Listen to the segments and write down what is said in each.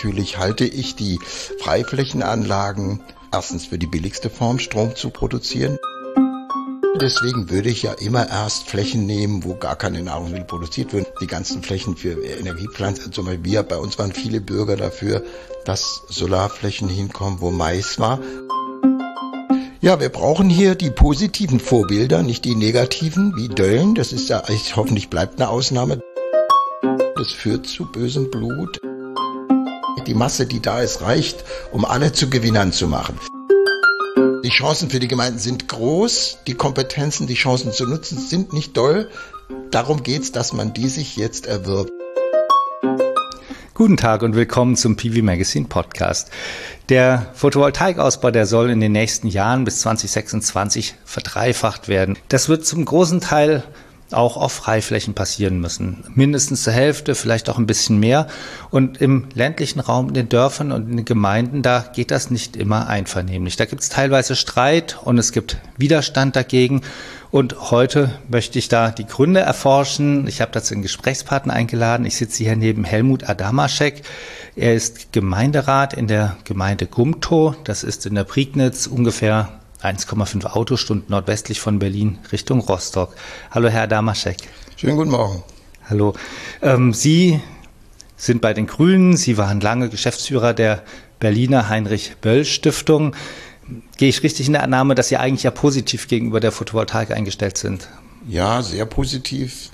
natürlich halte ich die Freiflächenanlagen erstens für die billigste Form, Strom zu produzieren. Deswegen würde ich ja immer erst Flächen nehmen, wo gar keine Nahrungsmittel produziert werden. Die ganzen Flächen für Energiepflanzen, zum Beispiel wir, bei uns waren viele Bürger dafür, dass Solarflächen hinkommen, wo Mais war. Ja, wir brauchen hier die positiven Vorbilder, nicht die negativen, wie Döllen. Das ist ja, hoffentlich bleibt eine Ausnahme. Das führt zu bösem Blut. Die Masse, die da ist, reicht, um alle zu Gewinnern zu machen. Die Chancen für die Gemeinden sind groß, die Kompetenzen, die Chancen zu nutzen, sind nicht doll. Darum geht's, dass man die sich jetzt erwirbt. Guten Tag und willkommen zum PV Magazine Podcast. Der Photovoltaikausbau, der soll in den nächsten Jahren bis 2026 verdreifacht werden. Das wird zum großen Teil auch auf Freiflächen passieren müssen. Mindestens zur Hälfte, vielleicht auch ein bisschen mehr. Und im ländlichen Raum, in den Dörfern und in den Gemeinden, da geht das nicht immer einvernehmlich. Da gibt es teilweise Streit und es gibt Widerstand dagegen. Und heute möchte ich da die Gründe erforschen. Ich habe dazu einen Gesprächspartner eingeladen. Ich sitze hier neben Helmut Adamaschek. Er ist Gemeinderat in der Gemeinde Gumtow. Das ist in der Prignitz ungefähr 1,5 Autostunden nordwestlich von Berlin Richtung Rostock. Hallo, Herr Adamaschek. Schönen guten Morgen. Hallo. Ähm, Sie sind bei den Grünen. Sie waren lange Geschäftsführer der Berliner Heinrich Böll Stiftung gehe ich richtig in der Annahme, dass Sie eigentlich ja positiv gegenüber der Photovoltaik eingestellt sind? Ja, sehr positiv.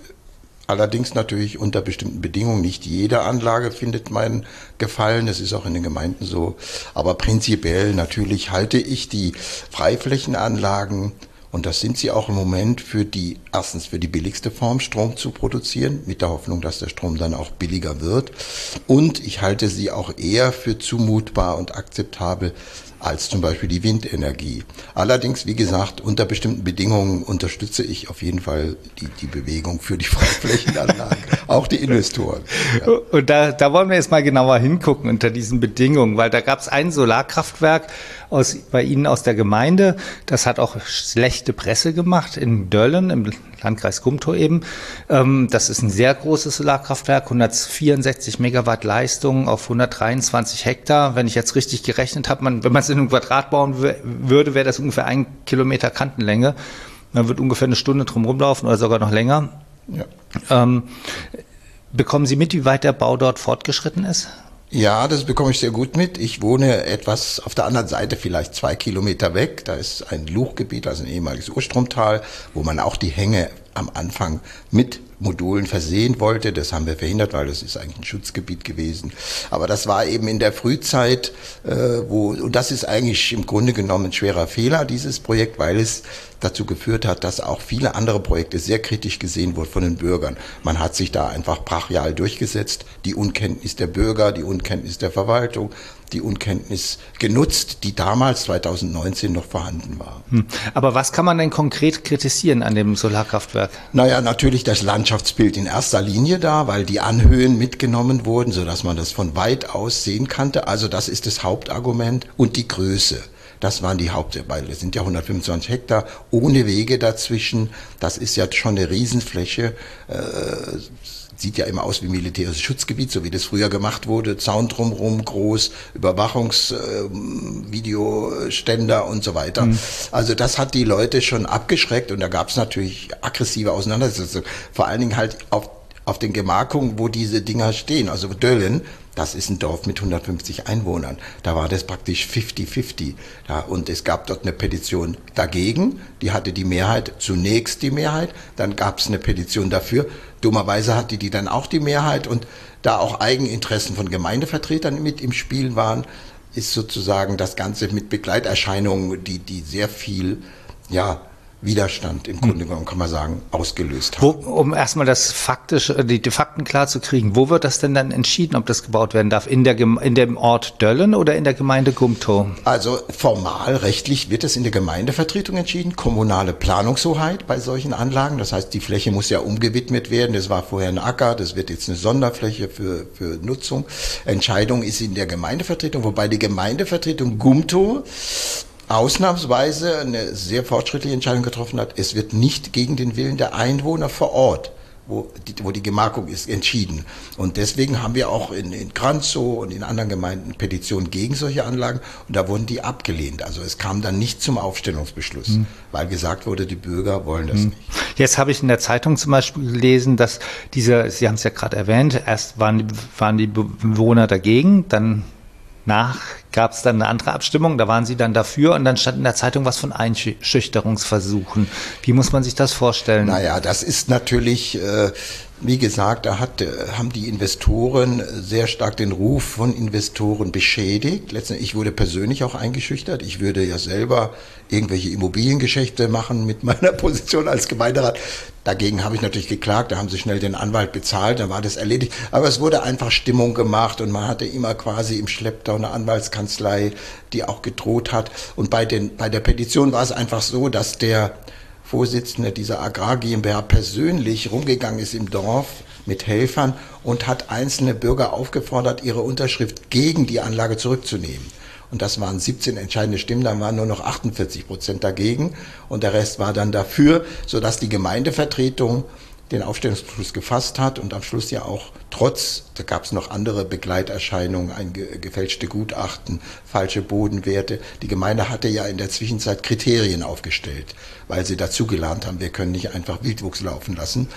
Allerdings natürlich unter bestimmten Bedingungen. Nicht jede Anlage findet mein Gefallen. Das ist auch in den Gemeinden so. Aber prinzipiell natürlich halte ich die Freiflächenanlagen und das sind sie auch im Moment für die, erstens für die billigste Form Strom zu produzieren, mit der Hoffnung, dass der Strom dann auch billiger wird. Und ich halte sie auch eher für zumutbar und akzeptabel als zum Beispiel die Windenergie. Allerdings, wie gesagt, unter bestimmten Bedingungen unterstütze ich auf jeden Fall die, die Bewegung für die Freiflächenanlagen, auch die Investoren. Ja. Und da, da wollen wir jetzt mal genauer hingucken unter diesen Bedingungen, weil da gab es ein Solarkraftwerk aus, bei Ihnen aus der Gemeinde, das hat auch schlechte Presse gemacht in Döllen, im Landkreis Gumtow eben. Ähm, das ist ein sehr großes Solarkraftwerk, 164 Megawatt Leistung auf 123 Hektar. Wenn ich jetzt richtig gerechnet habe, man, wenn man es in einem Quadrat bauen würde, wäre das ungefähr ein Kilometer Kantenlänge. Man wird ungefähr eine Stunde drum rumlaufen oder sogar noch länger. Ja. Ähm, bekommen Sie mit, wie weit der Bau dort fortgeschritten ist? Ja, das bekomme ich sehr gut mit. Ich wohne etwas auf der anderen Seite, vielleicht zwei Kilometer weg. Da ist ein Luchgebiet, also ein ehemaliges Urstromtal, wo man auch die Hänge am Anfang mit Modulen versehen wollte. Das haben wir verhindert, weil das ist eigentlich ein Schutzgebiet gewesen. Aber das war eben in der Frühzeit, äh, wo, und das ist eigentlich im Grunde genommen ein schwerer Fehler, dieses Projekt, weil es dazu geführt hat, dass auch viele andere Projekte sehr kritisch gesehen wurden von den Bürgern. Man hat sich da einfach brachial durchgesetzt. Die Unkenntnis der Bürger, die Unkenntnis der Verwaltung, die Unkenntnis genutzt, die damals 2019 noch vorhanden war. Hm. Aber was kann man denn konkret kritisieren an dem Solarkraftwerk? Naja, natürlich das Landschaftsbild in erster Linie da, weil die Anhöhen mitgenommen wurden, sodass man das von weit aus sehen konnte. Also das ist das Hauptargument und die Größe. Das waren die Haupt, weil es sind ja 125 Hektar ohne Wege dazwischen. Das ist ja schon eine Riesenfläche. Äh, sieht ja immer aus wie militärisches Schutzgebiet, so wie das früher gemacht wurde. Zaun drumherum, groß, Überwachungsvideoständer äh, und so weiter. Mhm. Also das hat die Leute schon abgeschreckt und da gab es natürlich aggressive Auseinandersetzungen. Vor allen Dingen halt auf, auf den Gemarkungen, wo diese Dinger stehen. Also Döllen, das ist ein Dorf mit 150 Einwohnern. Da war das praktisch 50-50. Ja, und es gab dort eine Petition dagegen. Die hatte die Mehrheit, zunächst die Mehrheit. Dann gab es eine Petition dafür. Dummerweise hatte die dann auch die Mehrheit. Und da auch Eigeninteressen von Gemeindevertretern mit im Spiel waren, ist sozusagen das Ganze mit Begleiterscheinungen, die, die sehr viel, ja, Widerstand im Grunde genommen, kann man sagen, ausgelöst haben. Wo, um erstmal das faktische, die, die Fakten klar zu kriegen, wo wird das denn dann entschieden, ob das gebaut werden darf? In, der, in dem Ort Döllen oder in der Gemeinde Gumtow? Also formal, rechtlich wird es in der Gemeindevertretung entschieden, kommunale Planungshoheit bei solchen Anlagen. Das heißt, die Fläche muss ja umgewidmet werden. Das war vorher ein Acker, das wird jetzt eine Sonderfläche für, für Nutzung. Entscheidung ist in der Gemeindevertretung, wobei die Gemeindevertretung Gumtow ausnahmsweise eine sehr fortschrittliche Entscheidung getroffen hat. Es wird nicht gegen den Willen der Einwohner vor Ort wo die, wo die Gemarkung ist, entschieden. Und deswegen haben wir auch in, in Kranzow und in anderen Gemeinden Petitionen gegen solche Anlagen und da wurden die abgelehnt. Also es kam dann nicht zum Aufstellungsbeschluss, hm. weil gesagt wurde, die Bürger wollen das hm. nicht. Jetzt habe ich in der Zeitung zum Beispiel gelesen, dass diese, Sie haben es ja gerade erwähnt, erst waren, waren die Bewohner dagegen, dann nach gab es dann eine andere Abstimmung, da waren sie dann dafür und dann stand in der Zeitung was von Einschüchterungsversuchen. Wie muss man sich das vorstellen? Naja, das ist natürlich, äh, wie gesagt, da hat, äh, haben die Investoren sehr stark den Ruf von Investoren beschädigt. Letztendlich, ich wurde persönlich auch eingeschüchtert. Ich würde ja selber irgendwelche Immobiliengeschäfte machen mit meiner Position als Gemeinderat. Dagegen habe ich natürlich geklagt, da haben sie schnell den Anwalt bezahlt, dann war das erledigt. Aber es wurde einfach Stimmung gemacht und man hatte immer quasi im Schlepptau eine Anwaltskanzlei, die auch gedroht hat. Und bei, den, bei der Petition war es einfach so, dass der Vorsitzende dieser Agrar GmbH persönlich rumgegangen ist im Dorf mit Helfern und hat einzelne Bürger aufgefordert, ihre Unterschrift gegen die Anlage zurückzunehmen. Und das waren 17 entscheidende Stimmen, dann waren nur noch 48 Prozent dagegen und der Rest war dann dafür, sodass die Gemeindevertretung den Aufstellungsbeschluss gefasst hat und am Schluss ja auch trotz, da gab es noch andere Begleiterscheinungen, ein gefälschte Gutachten, falsche Bodenwerte. Die Gemeinde hatte ja in der Zwischenzeit Kriterien aufgestellt, weil sie dazugelernt haben, wir können nicht einfach Wildwuchs laufen lassen.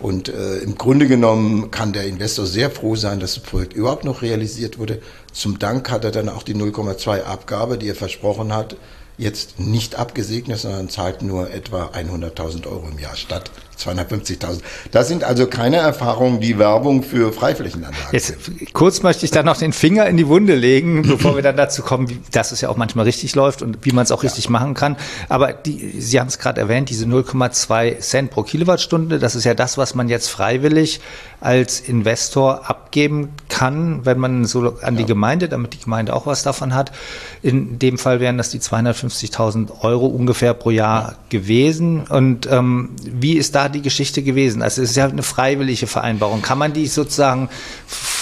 Und äh, im Grunde genommen kann der Investor sehr froh sein, dass das Projekt überhaupt noch realisiert wurde. Zum Dank hat er dann auch die 0,2 Abgabe, die er versprochen hat, jetzt nicht abgesegnet, sondern zahlt nur etwa 100.000 Euro im Jahr statt 250.000. Das sind also keine Erfahrungen, die Werbung für Freiflächenanlagen Jetzt kurz möchte ich da noch den Finger in die Wunde legen, bevor wir dann dazu kommen, wie, dass es ja auch manchmal richtig läuft und wie man es auch ja. richtig machen kann. Aber die, Sie haben es gerade erwähnt, diese 0,2 Cent pro Kilowattstunde, das ist ja das, was man jetzt freiwillig als Investor abgeben kann, wenn man so an ja. die Gemeinde, damit die Gemeinde auch was davon hat. In dem Fall wären das die 250.000 Euro ungefähr pro Jahr ja. gewesen. Und ähm, wie ist da die Geschichte gewesen? Also es ist ja eine freiwillige Vereinbarung. Kann man die sozusagen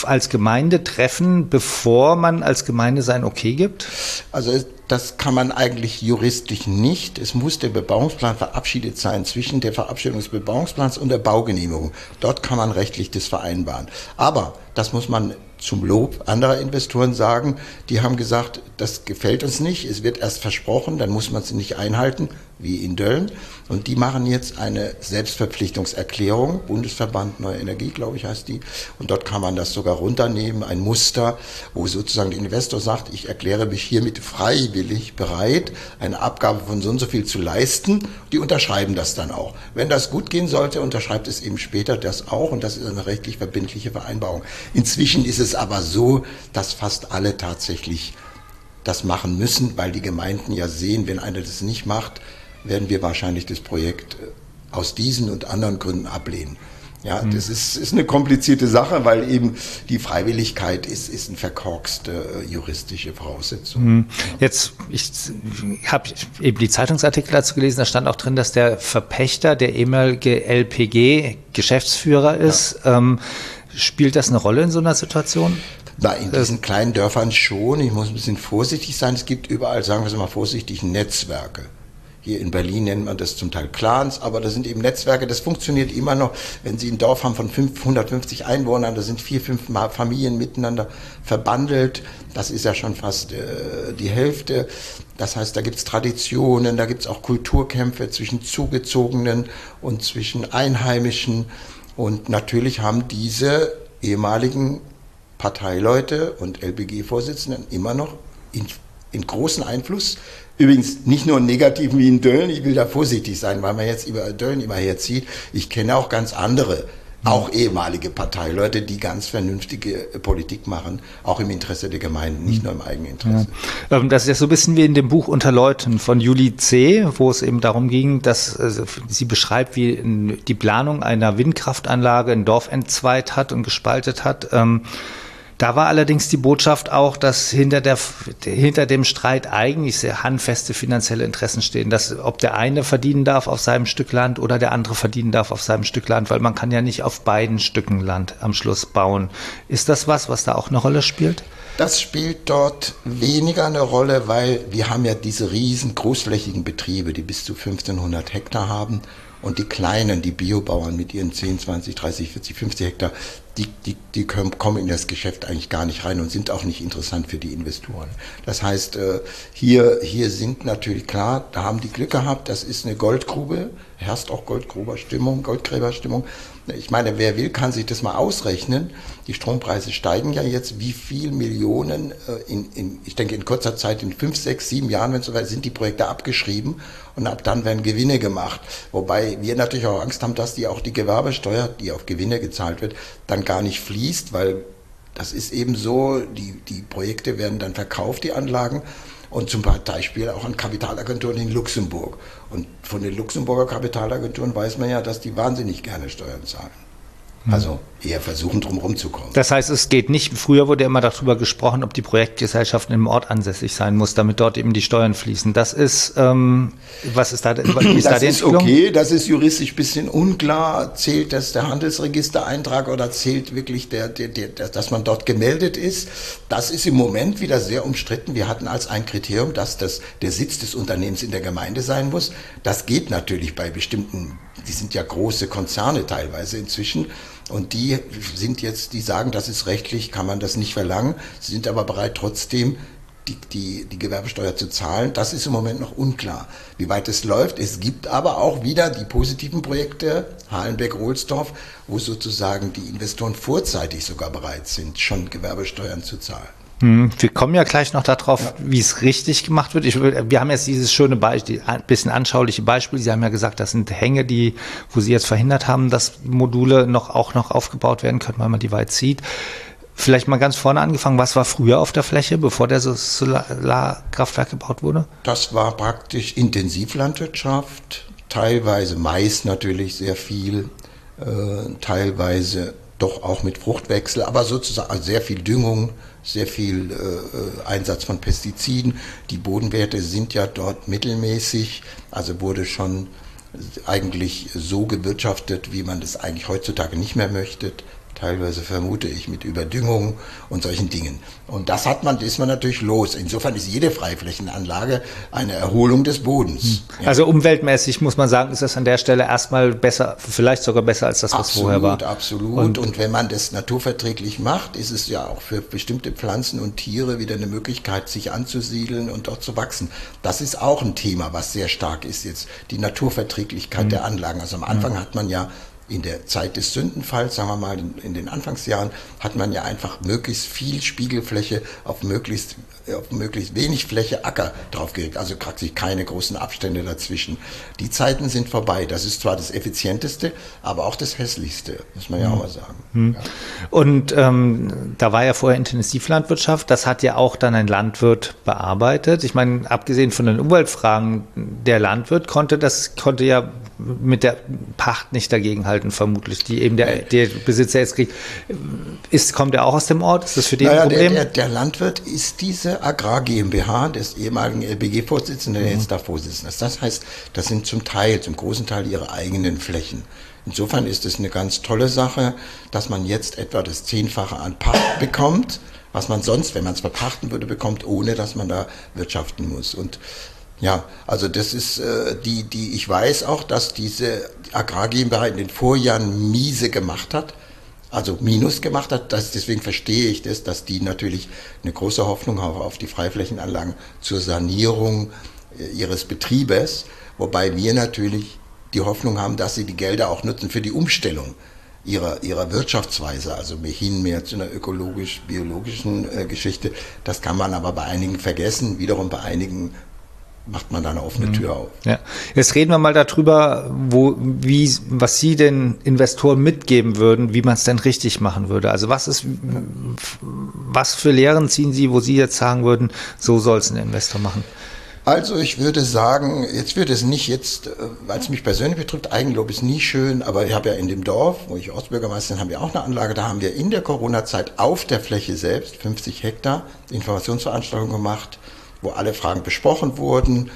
als Gemeinde treffen, bevor man als Gemeinde sein Okay gibt? Also das kann man eigentlich juristisch nicht. Es muss der Bebauungsplan verabschiedet sein zwischen der Verabschiedung des Bebauungsplans und der Baugenehmigung. Dort kann man rechtlich das vereinbaren. Aber das muss man zum Lob anderer Investoren sagen, die haben gesagt, das gefällt uns nicht, es wird erst versprochen, dann muss man es nicht einhalten, wie in Dölln. Und die machen jetzt eine Selbstverpflichtungserklärung, Bundesverband Neue Energie, glaube ich, heißt die. Und dort kann man das sogar runternehmen, ein Muster, wo sozusagen der Investor sagt, ich erkläre mich hiermit freiwillig bereit, eine Abgabe von so und so viel zu leisten. Die unterschreiben das dann auch. Wenn das gut gehen sollte, unterschreibt es eben später das auch. Und das ist eine rechtlich verbindliche Vereinbarung. Inzwischen ist es aber so, dass fast alle tatsächlich das machen müssen, weil die Gemeinden ja sehen, wenn einer das nicht macht, werden wir wahrscheinlich das Projekt äh, aus diesen und anderen Gründen ablehnen. Ja, mhm. das ist, ist eine komplizierte Sache, weil eben die Freiwilligkeit ist, ist eine verkorkste äh, juristische Voraussetzung. Mhm. Jetzt, ich habe eben die Zeitungsartikel dazu gelesen, da stand auch drin, dass der Verpächter, der ehemalige LPG, ist. Ja. Ähm, spielt das eine Rolle in so einer Situation? Na, in diesen kleinen Dörfern schon. Ich muss ein bisschen vorsichtig sein. Es gibt überall, sagen wir es mal vorsichtig, Netzwerke. Hier in Berlin nennt man das zum Teil Clans, aber das sind eben Netzwerke, das funktioniert immer noch. Wenn Sie ein Dorf haben von 550 Einwohnern, da sind vier, fünf Familien miteinander verbandelt, das ist ja schon fast äh, die Hälfte. Das heißt, da gibt es Traditionen, da gibt es auch Kulturkämpfe zwischen Zugezogenen und zwischen Einheimischen. Und natürlich haben diese ehemaligen Parteileute und LBG-Vorsitzenden immer noch in, in großen Einfluss Übrigens nicht nur negativen wie in Dölln, ich will da vorsichtig sein, weil man jetzt über Dölln immer herzieht. Ich kenne auch ganz andere, auch ehemalige Parteileute, die ganz vernünftige Politik machen, auch im Interesse der Gemeinden, nicht nur im eigenen Interesse. Ja. Ähm, das ist ja so ein bisschen wie in dem Buch Unter Leuten von Julie C., wo es eben darum ging, dass also sie beschreibt, wie die Planung einer Windkraftanlage ein Dorf entzweit hat und gespaltet hat. Da war allerdings die Botschaft auch, dass hinter, der, hinter dem Streit eigentlich sehr handfeste finanzielle Interessen stehen, dass ob der eine verdienen darf auf seinem Stück Land oder der andere verdienen darf auf seinem Stück Land, weil man kann ja nicht auf beiden Stücken Land am Schluss bauen. Ist das was, was da auch eine Rolle spielt? Das spielt dort weniger eine Rolle, weil wir haben ja diese riesen großflächigen Betriebe, die bis zu 1500 Hektar haben Und die Kleinen, die Biobauern mit ihren 10, 20, 30, 40, 50 Hektar, die, die, die kommen in das Geschäft eigentlich gar nicht rein und sind auch nicht interessant für die Investoren. Das heißt, äh, hier, hier sind natürlich klar, da haben die Glück gehabt, das ist eine Goldgrube, herrscht auch Goldgruberstimmung, Goldgräberstimmung. Ich meine, wer will, kann sich das mal ausrechnen. Die Strompreise steigen ja jetzt. Wie viel Millionen äh, in, in ich denke, in kurzer Zeit, in fünf, sechs, sieben Jahren, wenn es soweit sind die Projekte abgeschrieben und ab dann werden Gewinne gemacht. Wobei wir natürlich auch Angst haben, dass die auch die Gewerbesteuer, die auf Gewinne gezahlt wird, dann gar nicht fließt, weil das ist eben so, die, die Projekte werden dann verkauft, die Anlagen und zum Beispiel auch an Kapitalagenturen in Luxemburg. Und von den Luxemburger Kapitalagenturen weiß man ja, dass die wahnsinnig gerne Steuern zahlen. Hm. Also eher versuchen, drum zu kommen. Das heißt, es geht nicht, früher wurde immer darüber gesprochen, ob die Projektgesellschaft im Ort ansässig sein muss, damit dort eben die Steuern fließen. Das ist, ähm, was ist da, wie ist das da die ist okay, das ist juristisch ein bisschen unklar. Zählt das der Handelsregistereintrag oder zählt wirklich der, der, der, dass man dort gemeldet ist? Das ist im Moment wieder sehr umstritten. Wir hatten als ein Kriterium, dass das der Sitz des Unternehmens in der Gemeinde sein muss. Das geht natürlich bei bestimmten, die sind ja große Konzerne teilweise inzwischen. Und die sind jetzt, die sagen, das ist rechtlich, kann man das nicht verlangen. Sie sind aber bereit, trotzdem die, die, die Gewerbesteuer zu zahlen. Das ist im Moment noch unklar, wie weit es läuft. Es gibt aber auch wieder die positiven Projekte, Halenbeck-Rohlsdorf, wo sozusagen die Investoren vorzeitig sogar bereit sind, schon Gewerbesteuern zu zahlen. Hm, wir kommen ja gleich noch darauf, ja. wie es richtig gemacht wird. Ich, wir haben jetzt dieses schöne Beispiel, ein bisschen anschauliche Beispiel. Sie haben ja gesagt, das sind Hänge, die, wo Sie jetzt verhindert haben, dass Module noch auch noch aufgebaut werden können, weil man die weit zieht. Vielleicht mal ganz vorne angefangen, was war früher auf der Fläche, bevor der Solarkraftwerk gebaut wurde? Das war praktisch Intensivlandwirtschaft, teilweise Mais natürlich sehr viel, äh, teilweise doch auch mit Fruchtwechsel, aber sozusagen sehr viel Düngung, sehr viel äh, Einsatz von Pestiziden. Die Bodenwerte sind ja dort mittelmäßig, also wurde schon eigentlich so gewirtschaftet, wie man das eigentlich heutzutage nicht mehr möchte teilweise vermute ich mit Überdüngung und solchen Dingen. Und das hat man, ist man natürlich los. Insofern ist jede Freiflächenanlage eine Erholung des Bodens. Hm. Also umweltmäßig muss man sagen, ist das an der Stelle erstmal besser, vielleicht sogar besser als das, was absolut, vorher war. Absolut, und, und wenn man das naturverträglich macht, ist es ja auch für bestimmte Pflanzen und Tiere wieder eine Möglichkeit, sich anzusiedeln und dort zu wachsen. Das ist auch ein Thema, was sehr stark ist jetzt, die Naturverträglichkeit mhm. der Anlagen. Also am Anfang mhm. hat man ja in der Zeit des Sündenfalls, sagen wir mal, in, den Anfangsjahren, hat man ja einfach möglichst viel Spiegelfläche auf möglichst auf möglichst wenig Fläche Acker draufgelegt, also praktisch keine großen Abstände dazwischen. Die Zeiten sind vorbei. Das ist zwar das effizienteste, aber auch das hässlichste, muss man ja auch mal sagen. Hm. Ja. Und ähm, da war ja vorher Intensivlandwirtschaft, das hat ja auch dann ein Landwirt bearbeitet. Ich meine, abgesehen von den Umweltfragen, der Landwirt konnte das, konnte ja mit der Pacht nicht dagegenhalten, vermutlich, die eben der, der Besitzer jetzt kriegt. Ist, kommt er auch aus dem Ort? Ist das für den naja, ein Problem? Der, der, der Landwirt ist diese Agrar GmbH des ehemaligen LBG-Vorsitzenden, der mhm. jetzt da Vorsitzender ist. Das heißt, das sind zum Teil, zum großen Teil ihre eigenen Flächen. Insofern ist es eine ganz tolle Sache, dass man jetzt etwa das Zehnfache an Pacht bekommt, was man sonst, wenn man es verpachten würde, bekommt, ohne dass man da wirtschaften muss. Und ja, also das ist äh, die, die, ich weiß auch, dass diese Agrar GmbH in den Vorjahren miese gemacht hat also Minus gemacht hat. Das, deswegen verstehe ich das, dass die natürlich eine große Hoffnung haben auf die Freiflächenanlagen zur Sanierung äh, ihres Betriebes, wobei wir natürlich die Hoffnung haben, dass sie die Gelder auch nutzen für die Umstellung ihrer, ihrer Wirtschaftsweise, also hin mehr zu einer ökologisch-biologischen äh, Geschichte. Das kann man aber bei einigen vergessen, wiederum bei einigen macht man da eine offene mhm. Tür auf. Ja. Jetzt reden wir mal darüber, wo, wie, was Sie den Investoren mitgeben würden, wie man es denn richtig machen würde. Also was ist, was für Lehren ziehen Sie, wo Sie jetzt sagen würden, so soll es ein Investor machen? Also ich würde sagen, jetzt wird es nicht jetzt, weil es mich persönlich betrifft, Eigenlob ist nie schön, aber ich habe ja in dem Dorf, wo ich Ortsbürgermeister bin, haben wir auch eine Anlage, da haben wir in der Corona-Zeit auf der Fläche selbst, 50 Hektar, Informationsveranstaltungen gemacht, wo alle Fragen besprochen wurden,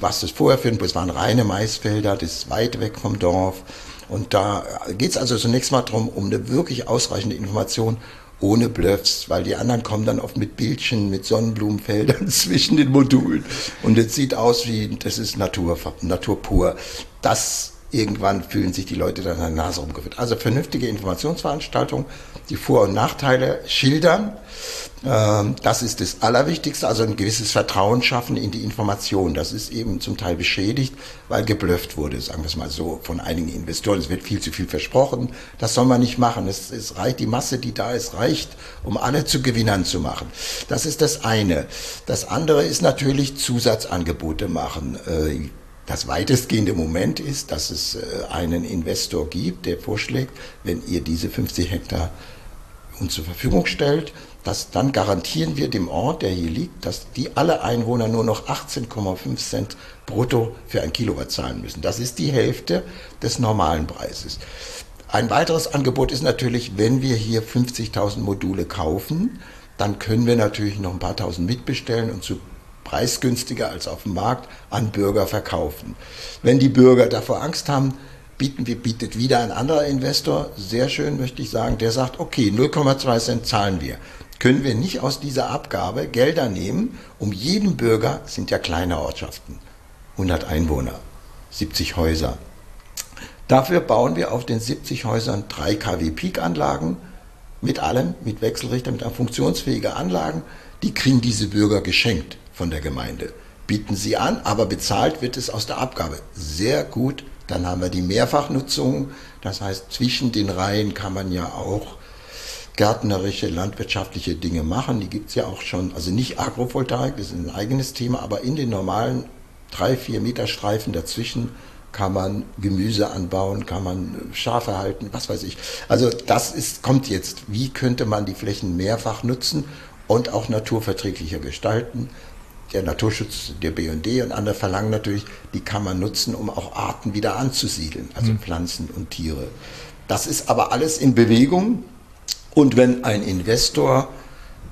was das vorher für ein, es waren reine Maisfelder, das ist weit weg vom Dorf. Und da geht es also zunächst mal darum, um eine wirklich ausreichende Information ohne Bluffs, weil die anderen kommen dann oft mit Bildchen, mit Sonnenblumenfeldern zwischen den Modulen. Und es sieht aus wie, das ist Natur, Natur pur. Das irgendwann fühlen sich die Leute dann an der Nase rumgeführt. Also vernünftige Informationsveranstaltungen, die Vor- und Nachteile schildern. Ähm, das ist das Allerwichtigste, also ein gewisses Vertrauen schaffen in die Information. Das ist eben zum Teil beschädigt, weil geblufft wurde, sagen wir es mal so, von einigen Investoren. Es wird viel zu viel versprochen. Das soll man nicht machen. Es, es reicht, die Masse, die da ist, reicht, um alle zu Gewinnern zu machen. Das ist das eine. Das andere ist natürlich Zusatzangebote machen. Das weitestgehende Moment ist, dass es äh, einen Investor gibt, der vorschlägt, wenn ihr diese 50 Hektar uns zur Verfügung stellt, dass dann garantieren wir dem Ort, der hier liegt, dass die alle Einwohner nur noch 18,5 Cent brutto für ein Kilowatt zahlen müssen. Das ist die Hälfte des normalen Preises. Ein weiteres Angebot ist natürlich, wenn wir hier 50.000 Module kaufen, dann können wir natürlich noch ein paar tausend mitbestellen und zu preisgünstiger als auf dem Markt an Bürger verkaufen. Wenn die Bürger davor Angst haben, bieten bietet wieder ein anderer Investor, sehr schön möchte ich sagen, der sagt, okay, 0,2 Cent zahlen wir. Können wir nicht aus dieser Abgabe Gelder nehmen, um jeden Bürger, sind ja kleine Ortschaften, 100 Einwohner, 70 Häuser. Dafür bauen wir auf den 70 Häusern drei kW Peak-Anlagen mit allem, mit Wechselrichter, mit funktionsfähigen Anlagen. Die kriegen diese Bürger geschenkt von der Gemeinde. Bieten sie an, aber bezahlt wird es aus der Abgabe. Sehr gut. Dann haben wir die Mehrfachnutzung. Das heißt, zwischen den Reihen kann man ja auch gärtnerische, landwirtschaftliche Dinge machen. Die gibt es ja auch schon. Also nicht Agrovoltaik, das ist ein eigenes Thema, aber in den normalen drei, vier Meter Streifen dazwischen kann man Gemüse anbauen, kann man Schafe halten, was weiß ich. Also das ist, kommt jetzt. Wie könnte man die Flächen mehrfach nutzen und auch naturverträglicher gestalten? Der Naturschutz, der BND und andere verlangen natürlich, die kann man nutzen, um auch Arten wieder anzusiedeln, also mhm. Pflanzen und Tiere. Das ist aber alles in Bewegung. Und wenn ein Investor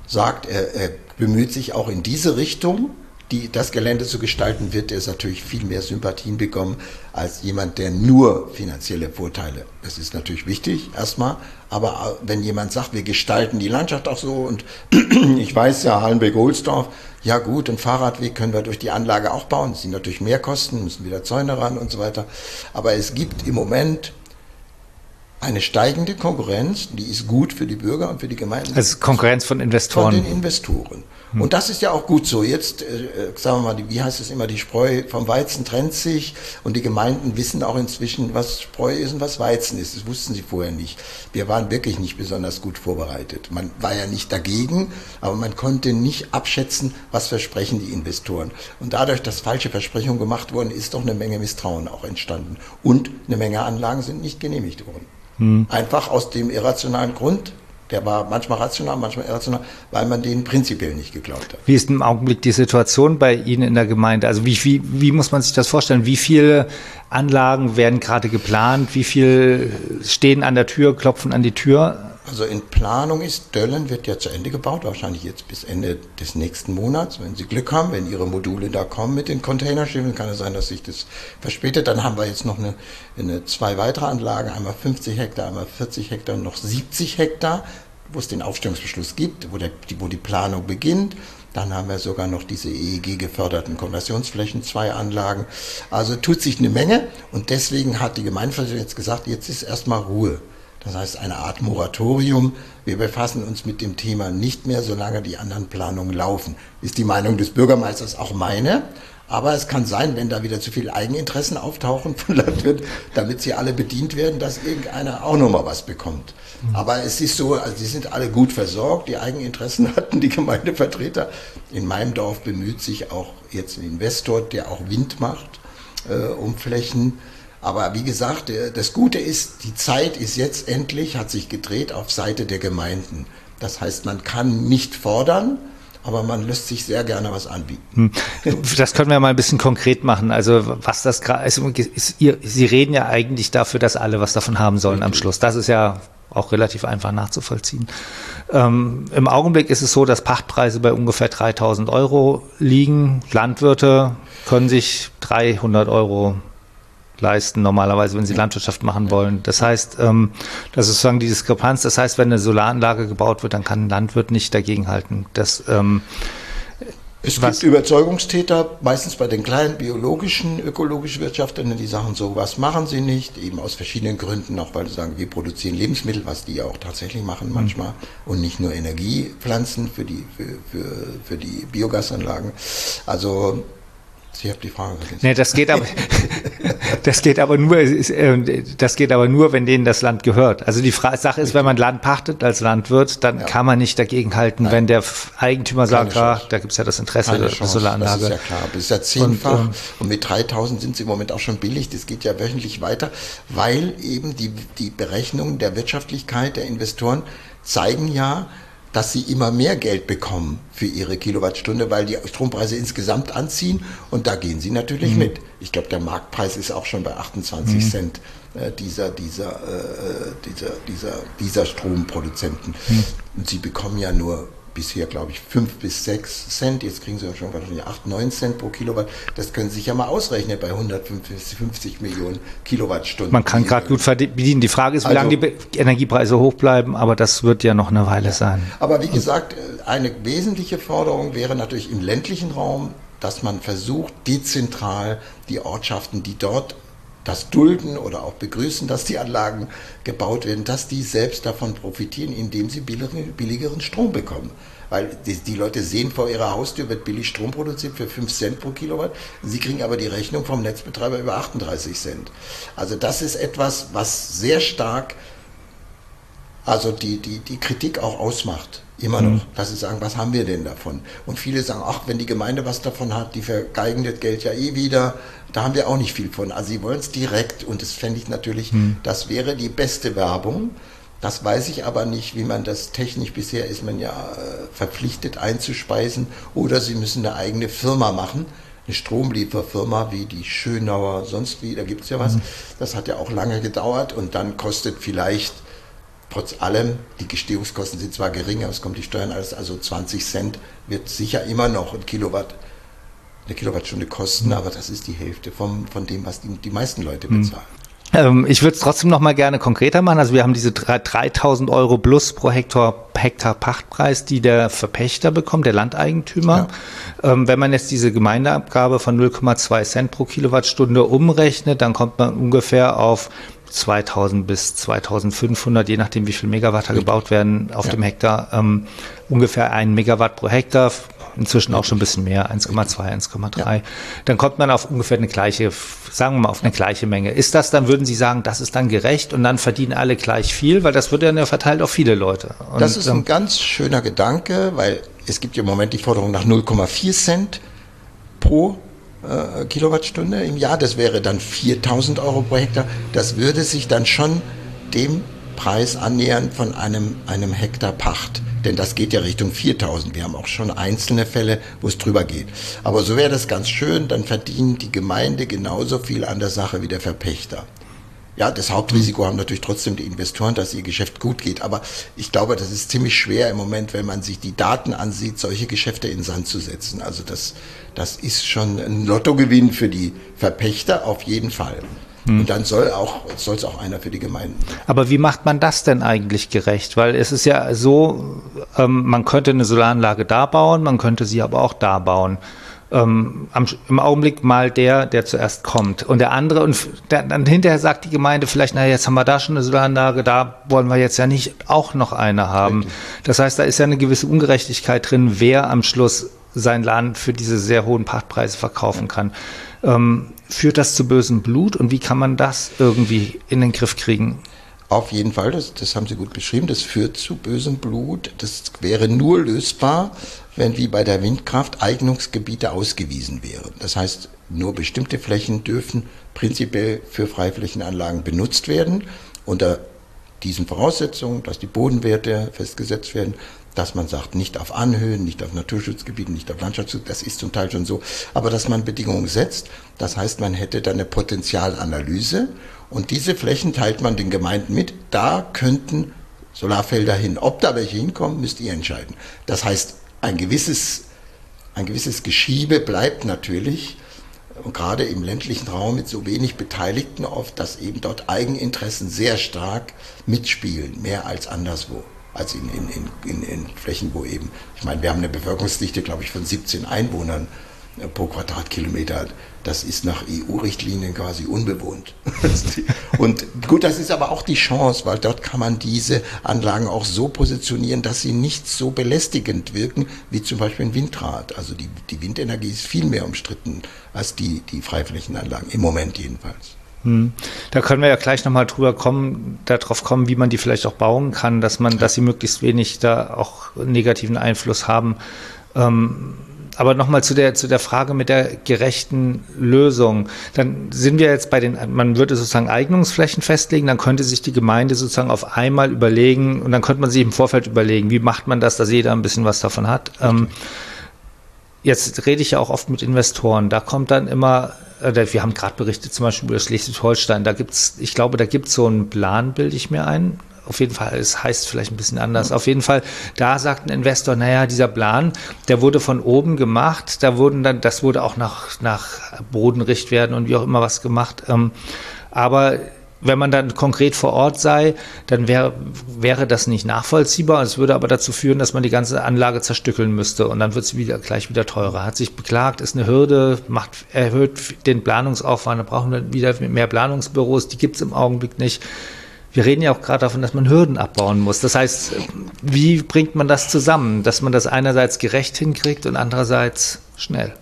sagt, er, er bemüht sich auch in diese Richtung, die, das Gelände zu gestalten, wird er natürlich viel mehr Sympathien bekommen als jemand, der nur finanzielle Vorteile. Das ist natürlich wichtig erstmal, aber wenn jemand sagt, wir gestalten die Landschaft auch so und ich weiß ja, Hallenberg-Ohlsdorf, ja gut, einen Fahrradweg können wir durch die Anlage auch bauen. Das sind natürlich mehr Kosten, müssen wieder Zäune ran und so weiter. Aber es gibt im Moment eine steigende Konkurrenz, die ist gut für die Bürger und für die Gemeinden. Also Konkurrenz von Investoren. Von den Investoren. Hm. Und das ist ja auch gut so. Jetzt, äh, sagen wir mal, wie heißt es immer, die Spreu vom Weizen trennt sich und die Gemeinden wissen auch inzwischen, was Spreu ist und was Weizen ist. Das wussten sie vorher nicht. Wir waren wirklich nicht besonders gut vorbereitet. Man war ja nicht dagegen, aber man konnte nicht abschätzen, was versprechen die Investoren. Und dadurch, dass falsche Versprechungen gemacht wurden, ist doch eine Menge Misstrauen auch entstanden. Und eine Menge Anlagen sind nicht genehmigt worden. Hm. Einfach aus dem irrationalen Grund, der war manchmal rational, manchmal irrational, weil man denen prinzipiell nicht geglaubt hat. Wie ist im Augenblick die Situation bei Ihnen in der Gemeinde? Also wie, wie, wie muss man sich das vorstellen? Wie viele Anlagen werden gerade geplant? Wie viele stehen an der Tür, klopfen an die Tür? Also in Planung ist, Döllen wird ja zu Ende gebaut, wahrscheinlich jetzt bis Ende des nächsten Monats. Wenn Sie Glück haben, wenn Ihre Module da kommen mit den Containerschiffen, kann es sein, dass sich das verspätet. Dann haben wir jetzt noch eine, eine zwei weitere Anlagen, einmal 50 Hektar, einmal 40 Hektar und noch 70 Hektar, wo es den Aufstellungsbeschluss gibt, wo, der, wo die Planung beginnt. Dann haben wir sogar noch diese EEG geförderten Konversionsflächen, zwei Anlagen. Also tut sich eine Menge und deswegen hat die Gemeindeversammlung jetzt gesagt, jetzt ist erstmal Ruhe. Das heißt, eine Art Moratorium. Wir befassen uns mit dem Thema nicht mehr, solange die anderen Planungen laufen. Ist die Meinung des Bürgermeisters auch meine. Aber es kann sein, wenn da wieder zu viele Eigeninteressen auftauchen von Landwirten, damit sie alle bedient werden, dass irgendeiner auch nochmal was bekommt. Mhm. Aber es ist so, also sie sind alle gut versorgt. Die Eigeninteressen hatten die Gemeindevertreter. In meinem Dorf bemüht sich auch jetzt ein Investor, der auch Wind macht, äh, um Flächen aber wie gesagt, das Gute ist, die Zeit ist jetzt endlich, hat sich gedreht auf Seite der Gemeinden. Das heißt, man kann nicht fordern, aber man lässt sich sehr gerne was anbieten. Hm. Das können wir mal ein bisschen konkret machen. Also was das gerade also ist, ihr, Sie reden ja eigentlich dafür, dass alle was davon haben sollen am Schluss. Das ist ja auch relativ einfach nachzuvollziehen. Ähm, Im Augenblick ist es so, dass Pachtpreise bei ungefähr 3000 Euro liegen. Landwirte können sich 300 Euro leisten, normalerweise, wenn sie Landwirtschaft machen wollen. Das heißt, ähm, das ist sozusagen die Diskrepanz. Das heißt, wenn eine Solaranlage gebaut wird, dann kann ein Landwirt nicht dagegenhalten. Das, ähm, Es gibt Überzeugungstäter, meistens bei den kleinen biologischen, ökologischen Wirtschaftern, die sagen, so was machen sie nicht, eben aus verschiedenen Gründen, auch weil sie sagen, wir produzieren Lebensmittel, was die ja auch tatsächlich machen manchmal, mhm. und nicht nur Energiepflanzen für die, für, für, für die Biogasanlagen. Also Sie haben die Frage vergessen. Nee, das geht aber, das geht aber nur, äh, das geht aber nur, wenn denen das Land gehört. Also die Sache ist, wenn man Land pachtet als Landwirt, dann ja. kann man nicht dagegen halten, Nein. wenn der Eigentümer sagt, ah, da gibt es ja das Interesse der Solaranlage. Das ist ja klar, das ist ja zehnfach. Und, ähm, und mit 3000 sind sie im Moment auch schon billig. Das geht ja wöchentlich weiter, weil eben die, die Berechnungen der Wirtschaftlichkeit der Investoren zeigen ja, dass sie immer mehr Geld bekommen für ihre Kilowattstunde, weil die Strompreise insgesamt anziehen und da gehen sie natürlich mhm. mit. Ich glaube, der Marktpreis ist auch schon bei 28 mhm. Cent äh, dieser, dieser, äh, dieser, dieser, dieser Stromproduzenten. Mhm. Und sie bekommen ja nur bisher, glaube ich, 5 bis 6 Cent. Jetzt kriegen sie ja schon wahrscheinlich 8, 9 Cent pro Kilowatt. Das können Sie sich ja mal ausrechnen bei 150 Millionen Kilowattstunden. Man kann gerade gut bedienen. Die Frage ist, wie also, lange die Energiepreise hoch bleiben, aber das wird ja noch eine Weile sein. Aber wie gesagt, eine wesentliche Forderung wäre natürlich im ländlichen Raum, dass man versucht, dezentral die Ortschaften, die dort das dulden oder auch begrüßen, dass die Anlagen gebaut werden, dass die selbst davon profitieren, indem sie billigeren Strom bekommen. Weil die, die, Leute sehen vor ihrer Haustür, wird billig Strom produziert für 5 Cent pro Kilowatt. Sie kriegen aber die Rechnung vom Netzbetreiber über 38 Cent. Also das ist etwas, was sehr stark also die, die, die Kritik auch ausmacht. Immer noch, mhm. dass sie sagen, was haben wir denn davon? Und viele sagen, ach, wenn die Gemeinde was davon hat, die vergeigen das Geld ja eh wieder. Da haben wir auch nicht viel von. Also sie wollen es direkt und das fände ich natürlich, mhm. das wäre die beste Werbung. Das weiß ich aber nicht, wie man das technisch bisher ist man ja äh, verpflichtet einzuspeisen oder sie müssen eine eigene Firma machen, eine Stromlieferfirma wie die Schönauer, sonst wie, da gibt es ja was. Mhm. Das hat ja auch lange gedauert und dann kostet vielleicht trotz allem, die Gestehungskosten sind zwar gering, aber es kommt die Steuern alles, also 20 Cent wird sicher immer noch ein Kilowatt, eine Kilowattstunde kosten, aber das ist die Hälfte vom, von dem, was die, die meisten Leute mhm. bezahlen. Ähm, ich würde es trotzdem noch mal gerne konkreter machen. Also wir haben diese 3000 Euro plus pro Hektar, Hektar Pachtpreis, die der Verpächter bekommt, der Landeigentümer. Ja. Ähm, wenn man jetzt diese Gemeindeabgabe von 0,2 Cent pro Kilowattstunde umrechnet, dann kommt man ungefähr auf 2000 bis 2500, je nachdem wie viel Megawatt da gebaut werden auf ja. dem Hektar, ähm, ungefähr ein Megawatt pro Hektar, inzwischen auch schon ein bisschen mehr, 1,2, 1,3. Ja. Dann kommt man auf ungefähr eine gleiche, sagen wir mal, auf eine gleiche Menge. Ist das dann, würden Sie sagen, das ist dann gerecht und dann verdienen alle gleich viel, weil das wird ja verteilt auf viele Leute. Und, das ist ein ähm, ganz schöner Gedanke, weil es gibt ja im Moment die Forderung nach 0,4 Cent pro äh, Kilowattstunde im Jahr. Das wäre dann 4000 Euro pro Hektar. Das würde sich dann schon dem Preis annähern von einem, einem Hektar Pacht. Denn das geht ja Richtung 4000. Wir haben auch schon einzelne Fälle, wo es drüber geht. Aber so wäre das ganz schön, dann verdient die Gemeinde genauso viel an der Sache wie der Verpächter. Ja, das Hauptrisiko haben natürlich trotzdem die Investoren, dass ihr Geschäft gut geht. Aber ich glaube, das ist ziemlich schwer im Moment, wenn man sich die Daten ansieht, solche Geschäfte in Sand zu setzen. Also das, das ist schon ein Lottogewinn für die Verpächter auf jeden Fall. Hm. Und dann soll auch soll es auch einer für die Gemeinden. Aber wie macht man das denn eigentlich gerecht? Weil es ist ja so, ähm, man könnte eine Solaranlage da bauen, man könnte sie aber auch da bauen ähm, am, im Augenblick mal der, der zuerst kommt. Und der andere, und der, dann hinterher sagt die Gemeinde vielleicht, naja, jetzt haben wir da schon eine Solaranlage, da wollen wir jetzt ja nicht auch noch eine haben. Richtig. Das heißt, da ist ja eine gewisse Ungerechtigkeit drin, wer am Schluss sein Land für diese sehr hohen Pachtpreise verkaufen kann. Ähm, führt das zu bösem Blut und wie kann man das irgendwie in den Griff kriegen? Auf jeden Fall, das, das haben Sie gut beschrieben, das führt zu bösem Blut. Das wäre nur lösbar, wenn wie bei der Windkraft Eignungsgebiete ausgewiesen wären. Das heißt, nur bestimmte Flächen dürfen prinzipiell für Freiflächenanlagen benutzt werden unter diesen Voraussetzungen, dass die Bodenwerte festgesetzt werden, dass man sagt, nicht auf Anhöhen, nicht auf Naturschutzgebieten, nicht auf Landschaftsschutz, das ist zum Teil schon so, aber dass man Bedingungen setzt, das heißt, man hätte dann eine Potenzialanalyse und diese Flächen teilt man den Gemeinden mit, da könnten Solarfelder hin. Ob da welche hinkommen, müsst ihr entscheiden. Das heißt, ein gewisses, ein gewisses Geschiebe bleibt natürlich, und gerade im ländlichen Raum mit so wenig Beteiligten oft, dass eben dort Eigeninteressen sehr stark mitspielen, mehr als anderswo. als in, in, in, in Flächen, wo eben, ich meine, wir haben eine Bevölkerungsdichte, glaube ich, von 17 Einwohnern pro Quadratkilometer. Das ist nach EU-Richtlinien quasi unbewohnt. Und gut, das ist aber auch die Chance, weil dort kann man diese Anlagen auch so positionieren, dass sie nicht so belästigend wirken wie zum Beispiel ein Windrad. Also die, die Windenergie ist viel mehr umstritten als die, die Freiflächenanlagen, im Moment jedenfalls. Hm. Da können wir ja gleich nochmal drüber kommen, darauf kommen, wie man die vielleicht auch bauen kann, dass man, dass sie möglichst wenig da auch negativen Einfluss haben. Ähm, aber nochmal zu der, zu der Frage mit der gerechten Lösung. Dann sind wir jetzt bei den, man würde sozusagen Eignungsflächen festlegen, dann könnte sich die Gemeinde sozusagen auf einmal überlegen und dann könnte man sich im Vorfeld überlegen, wie macht man das, dass jeder ein bisschen was davon hat. Ähm, jetzt rede ich ja auch oft mit Investoren. Da kommt dann immer, äh, wir haben gerade berichtet zum Beispiel über Schleswig-Holstein, da gibt's, ich glaube, da gibt es so einen Plan, bilde ich mir ein, auf jeden Fall, es heißt vielleicht ein bisschen anders. Auf jeden Fall, da sagt ein Investor, naja, dieser Plan, der wurde von oben gemacht, da wurden dann, das wurde auch nach, nach Bodenrichtwerten und wie auch immer was gemacht. Ähm, aber wenn man dann konkret vor Ort sei, dann wäre, wäre das nicht nachvollziehbar. Es würde aber dazu führen, dass man die ganze Anlage zerstückeln müsste und dann wird es wieder, gleich wieder teurer. Hat sich beklagt, ist eine Hürde, macht, erhöht den Planungsaufwand, da brauchen wir wieder mehr Planungsbüros, die gibt es im Augenblick nicht wir reden ja auch gerade davon, dass man Hürden abbauen muss. Das heißt, wie bringt man das zusammen, dass man das einerseits gerecht hinkriegt und andererseits schnell?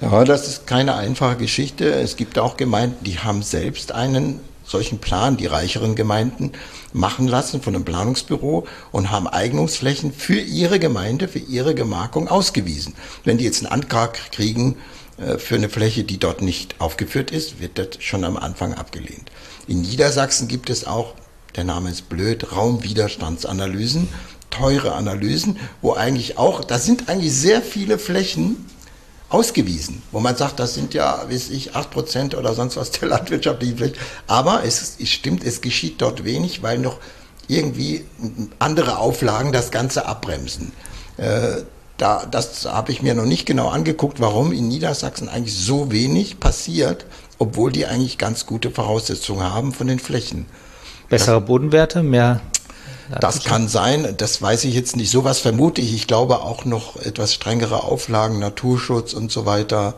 Ja, das ist keine einfache Geschichte. Es gibt auch Gemeinden, die haben selbst einen solchen Plan, die reicheren Gemeinden, machen lassen von einem Planungsbüro und haben Eignungsflächen für ihre Gemeinde, für ihre Gemarkung ausgewiesen. Wenn die jetzt einen Antrag kriegen äh, für eine Fläche, die dort nicht aufgeführt ist, wird das schon am Anfang abgelehnt. In Niedersachsen gibt es auch, der Name ist blöd, Raumwiderstandsanalysen, teure Analysen, wo eigentlich auch, da sind eigentlich sehr viele Flächen ausgewiesen, wo man sagt, das sind ja, weiß ich, 8% oder sonst was der landwirtschaftlichen Fläche. Aber es, es stimmt, es geschieht dort wenig, weil noch irgendwie andere Auflagen das Ganze abbremsen. Äh, da, das habe ich mir noch nicht genau angeguckt, warum in Niedersachsen eigentlich so wenig passiert obwohl die eigentlich ganz gute Voraussetzungen haben von den Flächen. Bessere das, Bodenwerte, mehr. Das kann sein, das weiß ich jetzt nicht. Sowas vermute ich. Ich glaube auch noch etwas strengere Auflagen, Naturschutz und so weiter.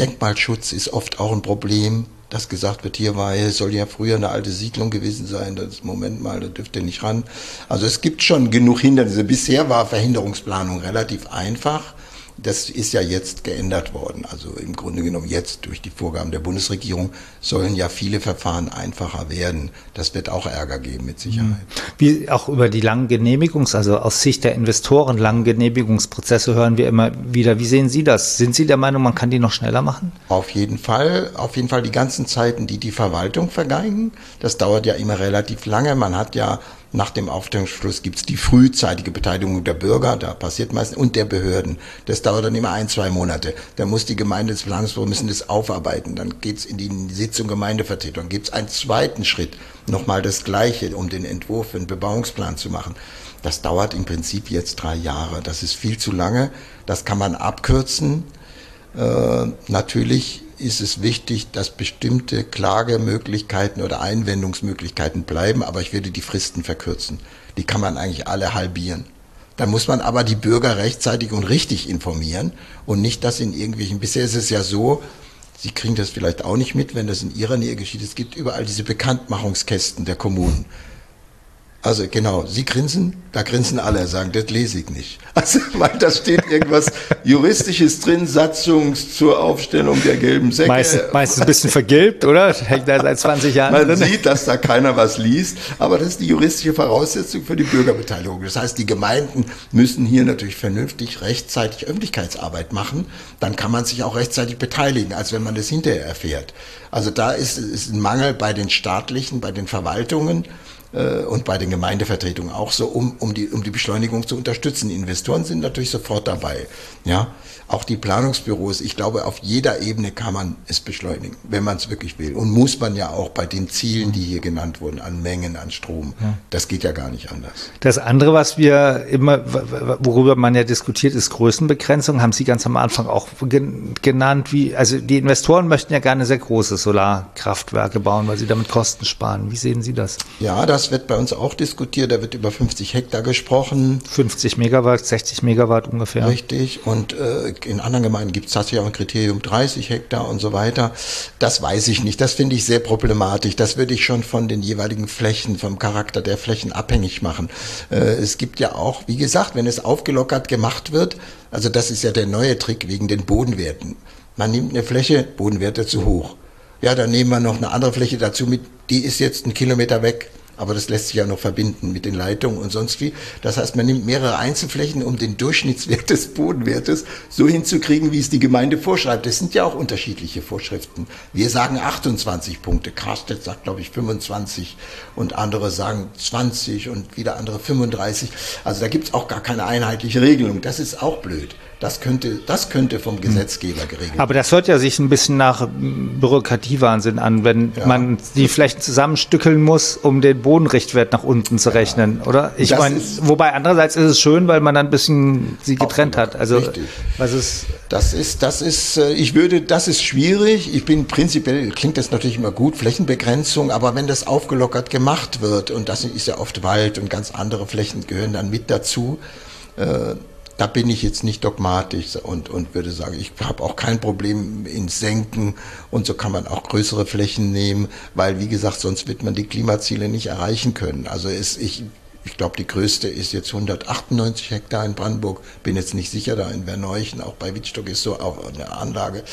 Denkmalschutz ist oft auch ein Problem, dass gesagt wird, hier war, soll ja früher eine alte Siedlung gewesen sein. Das Moment mal, da dürft ihr nicht ran. Also es gibt schon genug Hindernisse. Bisher war Verhinderungsplanung relativ einfach. Das ist ja jetzt geändert worden. Also im Grunde genommen jetzt durch die Vorgaben der Bundesregierung sollen ja viele Verfahren einfacher werden. Das wird auch Ärger geben mit Sicherheit. Mhm. Wie auch über die langen Genehmigungs-, also aus Sicht der Investoren langen Genehmigungsprozesse hören wir immer wieder. Wie sehen Sie das? Sind Sie der Meinung, man kann die noch schneller machen? Auf jeden Fall. Auf jeden Fall die ganzen Zeiten, die die Verwaltung vergeigen. Das dauert ja immer relativ lange. Man hat ja nach dem Aufstellungsschluss gibt es die frühzeitige Beteiligung der Bürger, da passiert meistens, und der Behörden. Das dauert dann immer ein, zwei Monate. Da muss die Gemeinde des Planungsbüros müssen das aufarbeiten. Dann geht es in die Sitzung Gemeindevertretung. Es einen zweiten Schritt, nochmal das Gleiche, um den Entwurf für einen Bebauungsplan zu machen. Das dauert im Prinzip jetzt drei Jahre. Das ist viel zu lange. Das kann man abkürzen. Äh, natürlich ist es wichtig, dass bestimmte Klagemöglichkeiten oder Einwendungsmöglichkeiten bleiben, aber ich würde die Fristen verkürzen. Die kann man eigentlich alle halbieren. Dann muss man aber die Bürger rechtzeitig und richtig informieren und nicht das in irgendwelchen, bisher ist es ja so, Sie kriegen das vielleicht auch nicht mit, wenn das in Ihrer Nähe geschieht. Es gibt überall diese Bekanntmachungskästen der Kommunen. Also genau, Sie grinsen, da grinsen alle, sagen, das lese ich nicht. Also, weil da steht irgendwas Juristisches drin, Satzung zur Aufstellung der gelben Säcke. Meist, meistens ein bisschen vergilbt, oder? Hängt da seit 20 Jahren Man drin. sieht, dass da keiner was liest, aber das ist die juristische Voraussetzung für die Bürgerbeteiligung. Das heißt, die Gemeinden müssen hier natürlich vernünftig rechtzeitig Öffentlichkeitsarbeit machen. Dann kann man sich auch rechtzeitig beteiligen, als wenn man das hinterher erfährt. Also da ist, ist ein Mangel bei den staatlichen, bei den Verwaltungen äh, und bei den Gemeindevertretungen auch so, um, um, die, um die Beschleunigung zu unterstützen. Investoren sind natürlich sofort dabei. Ja, auch die Planungsbüros, ich glaube, auf jeder Ebene kann man es beschleunigen, wenn man es wirklich will. Und muss man ja auch bei den Zielen, die hier genannt wurden, an Mengen, an Strom. Ja. Das geht ja gar nicht anders. Das andere, was wir immer, worüber man ja diskutiert, ist Größenbegrenzung. Haben Sie ganz am Anfang auch genannt, wie, also die Investoren möchten ja gerne sehr große Solarkraftwerke bauen, weil sie damit Kosten sparen. Wie sehen Sie das? Ja, das wird bei uns auch diskutiert. Da wird über 50 Hektar gesprochen. 50 Megawatt, 60 Megawatt ungefähr. Richtig. Und äh, in anderen Gemeinden gibt es tatsächlich auch ein Kriterium 30 Hektar und so weiter. Das weiß ich nicht. Das finde ich sehr problematisch. Das würde ich schon von den jeweiligen Flächen, vom Charakter der Flächen abhängig machen. Äh, es gibt ja auch, wie gesagt, wenn es aufgelockert gemacht wird, also das ist ja der neue Trick wegen den Bodenwerten. Man nimmt eine Fläche, Bodenwerte zu hoch. Ja, dann nehmen wir noch eine andere Fläche dazu mit, die ist jetzt einen Kilometer weg. Aber das lässt sich ja noch verbinden mit den Leitungen und sonst wie. Das heißt, man nimmt mehrere Einzelflächen, um den Durchschnittswert des Bodenwertes so hinzukriegen, wie es die Gemeinde vorschreibt. Das sind ja auch unterschiedliche Vorschriften. Wir sagen 28 Punkte. Karstedt sagt, glaube ich, 25 und andere sagen 20 und wieder andere 35. Also da gibt es auch gar keine einheitliche Regelung. Das ist auch blöd. Das könnte, das könnte vom Gesetzgeber geregelt werden. Aber das hört ja sich ein bisschen nach Bürokratiewahnsinn an, wenn ja. man die Flächen zusammenstückeln muss, um den Bodenrichtwert nach unten zu rechnen, ja. oder? Ich meine, wobei andererseits ist es schön, weil man dann ein bisschen sie getrennt hat. Also, richtig. was ist? Das ist, das ist, äh, ich würde, das ist schwierig. Ich bin prinzipiell, klingt das natürlich immer gut, Flächenbegrenzung, aber wenn das aufgelockert gemacht wird, und das ist ja oft Wald und ganz andere Flächen gehören dann mit dazu, äh, da bin ich jetzt nicht dogmatisch und, und würde sagen, ich habe auch kein Problem in Senken und so kann man auch größere Flächen nehmen, weil wie gesagt, sonst wird man die Klimaziele nicht erreichen können. Also ist, ich, ich glaube, die größte ist jetzt 198 Hektar in Brandenburg. Bin jetzt nicht sicher, da in Verneuchen, auch bei Wittstock ist so auch eine Anlage.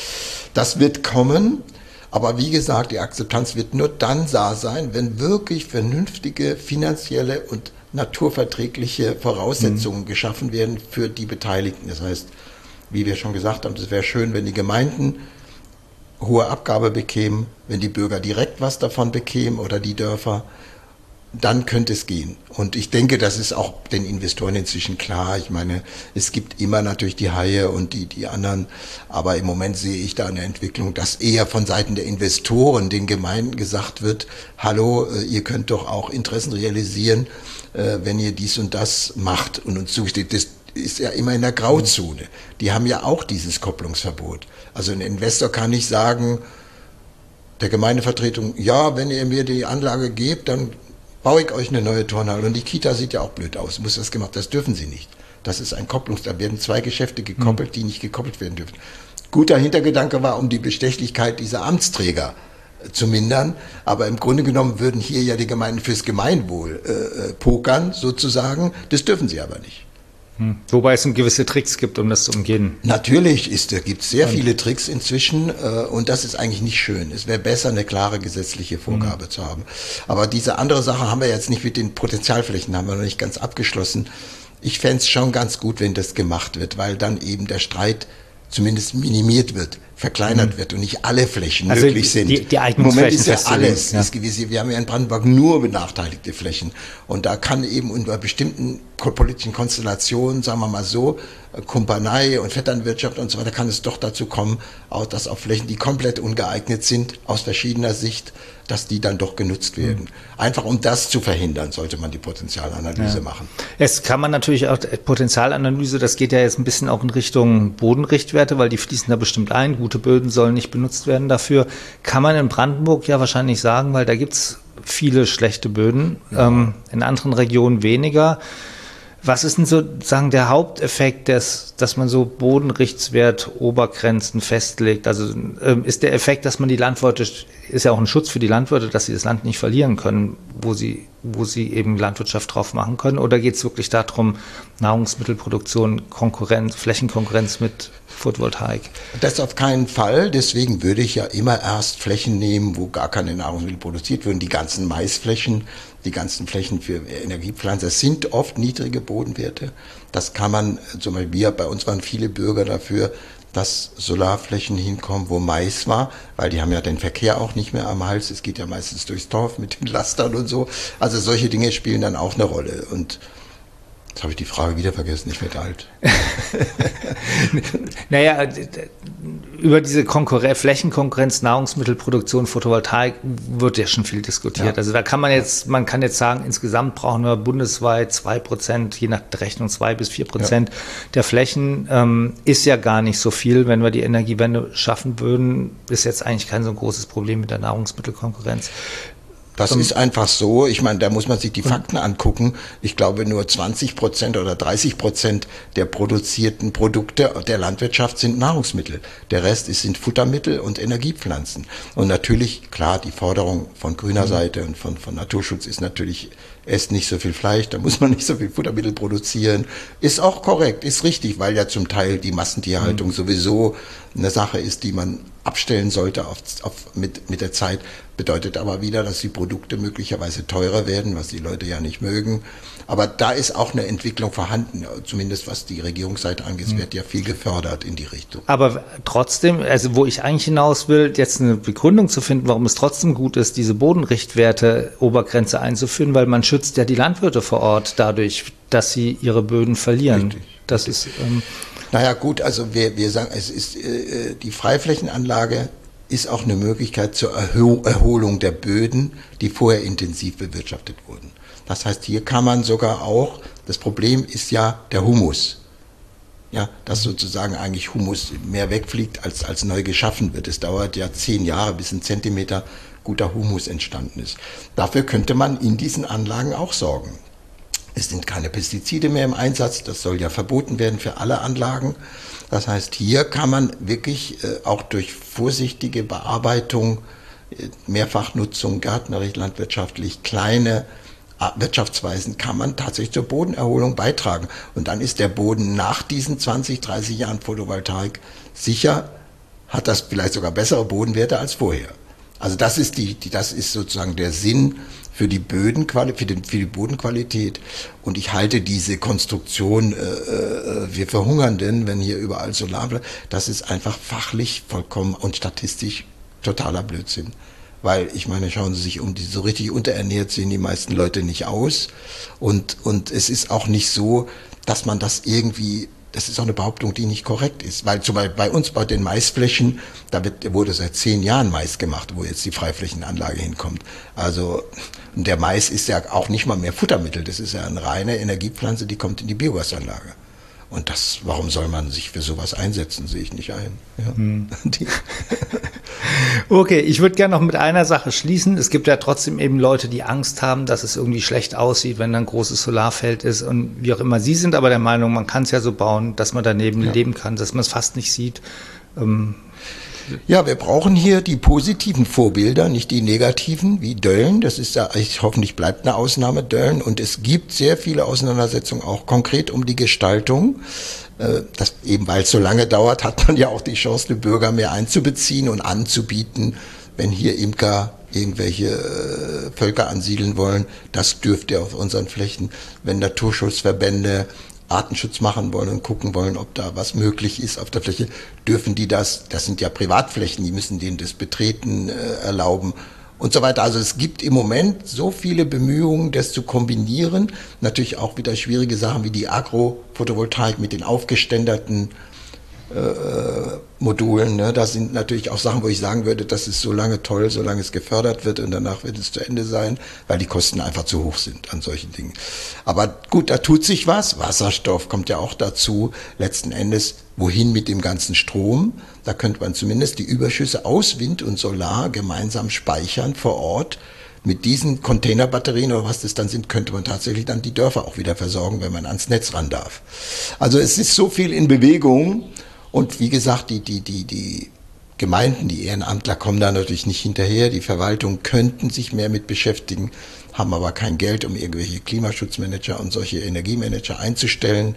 Das wird kommen. Aber wie gesagt, die Akzeptanz wird nur dann da sein, wenn wirklich vernünftige finanzielle und naturverträgliche Voraussetzungen mhm. geschaffen werden für die Beteiligten. Das heißt, wie wir schon gesagt haben, es wäre schön, wenn die Gemeinden hohe Abgabe bekämen, wenn die Bürger direkt was davon bekämen oder die Dörfer, dann könnte es gehen. Und ich denke, das ist auch den Investoren inzwischen klar. Ich meine, es gibt immer natürlich die Haie und die, die anderen, aber im Moment sehe ich da eine Entwicklung, dass eher von Seiten der Investoren den Gemeinden gesagt wird, hallo, äh, ihr könnt doch auch Interessen realisieren äh, wenn ihr dies und das macht und uns zusteht. Das ist ja immer in der Grauzone. Die haben ja auch dieses Kopplungsverbot. Also ein Investor kann nicht sagen, der Gemeindevertretung, ja, wenn ihr mir die Anlage gebt, dann baue ich euch eine neue Turnhalle. Und die Kita sieht ja auch blöd aus, muss das gemacht. Das dürfen sie nicht. Das ist ein Kopplungs, da werden zwei Geschäfte gekoppelt, die nicht gekoppelt werden dürfen. Guter Hintergedanke war, um die Bestechlichkeit dieser Amtsträger zu mindern. Aber im Grunde genommen würden hier ja die Gemeinden fürs Gemeinwohl äh, äh pokern, sozusagen. Das dürfen sie aber nicht. Wobei es gewisse Tricks gibt, um das zu umgehen. Natürlich ist, gibt es sehr viele Tricks inzwischen äh, und das ist eigentlich nicht schön. Es wäre besser, eine klare gesetzliche Vorgabe mhm. zu haben. Aber diese andere Sache haben wir jetzt nicht mit den Potenzialflächen, haben wir noch nicht ganz abgeschlossen. Ich fände es schon ganz gut, wenn das gemacht wird, weil dann eben der Streit zumindest minimiert wird verkleinert mhm. wird und nicht alle Flächen also möglich sind. Die, die Im Moment ist ja alles. Ja. Ist gewesen. Wir haben ja in Brandenburg nur benachteiligte Flächen. Und da kann eben unter bestimmten politischen Konstellationen, sagen wir mal so, Kumpanei und Vetternwirtschaft und so weiter, kann es doch dazu kommen, auch dass auf Flächen, die komplett ungeeignet sind, aus verschiedener Sicht, dass die dann doch genutzt werden. Mhm. Einfach um das zu verhindern, sollte man die Potenzialanalyse ja. machen. Jetzt kann man natürlich auch Potenzialanalyse, das geht ja jetzt ein bisschen auch in Richtung Bodenrichtwerte, weil die fließen da bestimmt ein. Gute Böden sollen nicht benutzt werden dafür. Kann man in Brandenburg ja wahrscheinlich sagen, weil da gibt es viele schlechte Böden, ja. ähm, in anderen Regionen weniger. Was ist denn sozusagen der Haupteffekt, des, dass man so Bodenrichtswert Obergrenzen festlegt? Also ähm, ist der Effekt, dass man die Landwirte, ist ja auch ein Schutz für die Landwirte, dass sie das Land nicht verlieren können, wo sie, wo sie eben Landwirtschaft drauf machen können? Oder geht es wirklich darum, Nahrungsmittelproduktion, Konkurrenz, Flächenkonkurrenz mit Photovoltaik? Das auf keinen Fall. Deswegen würde ich ja immer erst Flächen nehmen, wo gar keine Nahrungsmittel produziert werden. Die ganzen Maisflächen die ganzen Flächen für Energiepflanzen. Das sind oft niedrige Bodenwerte. Das kann man, zum Beispiel wir, bei uns waren viele Bürger dafür, dass Solarflächen hinkommen, wo Mais war, weil die haben ja den Verkehr auch nicht mehr am Hals. Es geht ja meistens durchs Dorf mit den Lastern und so. Also solche Dinge spielen dann auch eine Rolle. Und Jetzt habe ich die Frage wieder vergessen, ich werde alt. naja, über diese Konkurren Flächenkonkurrenz, Nahrungsmittelproduktion, Photovoltaik wird ja schon viel diskutiert. Ja. Also da kann man jetzt, man kann jetzt sagen, insgesamt brauchen wir bundesweit zwei Prozent, je nach Rechnung zwei bis vier Prozent ja. der Flächen. Ähm, ist ja gar nicht so viel. Wenn wir die Energiewende schaffen würden, ist jetzt eigentlich kein so großes Problem mit der Nahrungsmittelkonkurrenz. Das ist einfach so. Ich meine, da muss man sich die Fakten angucken. Ich glaube, nur 20 Prozent oder 30 Prozent der produzierten Produkte der Landwirtschaft sind Nahrungsmittel. Der Rest ist, sind Futtermittel und Energiepflanzen. Und natürlich, klar, die Forderung von grüner mhm. Seite und von, von Naturschutz ist natürlich, esst nicht so viel Fleisch, da muss man nicht so viel Futtermittel produzieren. Ist auch korrekt, ist richtig, weil ja zum Teil die Massentierhaltung mhm. sowieso eine Sache ist, die man abstellen sollte auf, auf, mit, mit der Zeit. Bedeutet aber wieder, dass die Produkte möglicherweise teurer werden, was die Leute ja nicht mögen. Aber da ist auch eine Entwicklung vorhanden, zumindest was die Regierungsseite angeht. Es hm. wird ja viel gefördert in die Richtung. Aber trotzdem, also wo ich eigentlich hinaus will, jetzt eine Begründung zu finden, warum es trotzdem gut ist, diese Bodenrichtwerte Obergrenze einzuführen, weil man schützt ja die Landwirte vor Ort dadurch, dass sie ihre Böden verlieren. Richtig. Das ist. Ähm, naja gut, also wir, wir sagen, es ist äh, die Freiflächenanlage ist auch eine Möglichkeit zur Erholung der Böden, die vorher intensiv bewirtschaftet wurden. Das heißt, hier kann man sogar auch, das Problem ist ja der Humus. Ja, dass sozusagen eigentlich Humus mehr wegfliegt, als, als neu geschaffen wird. Es dauert ja zehn Jahre, bis ein Zentimeter guter Humus entstanden ist. Dafür könnte man in diesen Anlagen auch sorgen. Es sind keine Pestizide mehr im Einsatz, das soll ja verboten werden für alle Anlagen. Das heißt, hier kann man wirklich äh, auch durch vorsichtige Bearbeitung, äh, Mehrfachnutzung, gärtnerisch, landwirtschaftlich, kleine äh, Wirtschaftsweisen kann man tatsächlich zur Bodenerholung beitragen. Und dann ist der Boden nach diesen 20, 30 Jahren Photovoltaik sicher, hat das vielleicht sogar bessere Bodenwerte als vorher. Also das ist die, die das ist sozusagen der Sinn für die Bödenqualität, für, den, für die Bodenqualität. Und ich halte diese Konstruktion, äh, äh, wir verhungern denn, wenn hier überall Solar, das ist einfach fachlich vollkommen und statistisch totaler Blödsinn. Weil ich meine, schauen Sie sich um, die so richtig unterernährt sehen die meisten Leute nicht aus. Und, und es ist auch nicht so, dass man das irgendwie das ist auch eine Behauptung, die nicht korrekt ist. Weil zum Beispiel bei uns bei den Maisflächen, da wird, wurde seit zehn Jahren Mais gemacht, wo jetzt die Freiflächenanlage hinkommt. Also der Mais ist ja auch nicht mal mehr Futtermittel. Das ist ja eine reine Energiepflanze, die kommt in die Biogasanlage. Und das, warum soll man sich für sowas einsetzen, sehe ich nicht ein. Ja. Hm. okay, ich würde gerne noch mit einer Sache schließen. Es gibt ja trotzdem eben Leute, die Angst haben, dass es irgendwie schlecht aussieht, wenn da ein großes Solarfeld ist und wie auch immer. Sie sind aber der Meinung, man kann es ja so bauen, dass man daneben ja. leben kann, dass man es fast nicht sieht. Ähm, ja, wir brauchen hier die positiven Vorbilder, nicht die negativen, wie Dölln. Das ist ja, ich, hoffentlich bleibt eine Ausnahme Dölln. Und es gibt sehr viele Auseinandersetzungen auch konkret um die Gestaltung. Äh, das, eben weil es so lange dauert, hat man ja auch die Chance, die Bürger mehr einzubeziehen und anzubieten, wenn hier Imker irgendwelche äh, Völker ansiedeln wollen. Das dürfte auf unseren Flächen, wenn Naturschutzverbände Artenschutz machen wollen und gucken wollen, ob da was möglich ist auf der Fläche, dürfen die das, das sind ja Privatflächen, die müssen denen das Betreten äh, erlauben und so weiter. Also es gibt im Moment so viele Bemühungen, das zu kombinieren. Natürlich auch wieder schwierige Sachen wie die Agro-Photovoltaik mit den aufgeständerten Modulen. Ne? Das sind natürlich auch Sachen, wo ich sagen würde, das ist so lange toll, solange es gefördert wird und danach wird es zu Ende sein, weil die Kosten einfach zu hoch sind an solchen Dingen. Aber gut, da tut sich was. Wasserstoff kommt ja auch dazu. Letzten Endes, wohin mit dem ganzen Strom? Da könnte man zumindest die Überschüsse aus Wind und Solar gemeinsam speichern vor Ort mit diesen Containerbatterien oder was das dann sind, könnte man tatsächlich dann die Dörfer auch wieder versorgen, wenn man ans Netz ran darf. Also es ist so viel in Bewegung und wie gesagt, die, die, die, die Gemeinden, die Ehrenamtler kommen da natürlich nicht hinterher. Die Verwaltung könnten sich mehr mit beschäftigen, haben aber kein Geld, um irgendwelche Klimaschutzmanager und solche Energiemanager einzustellen.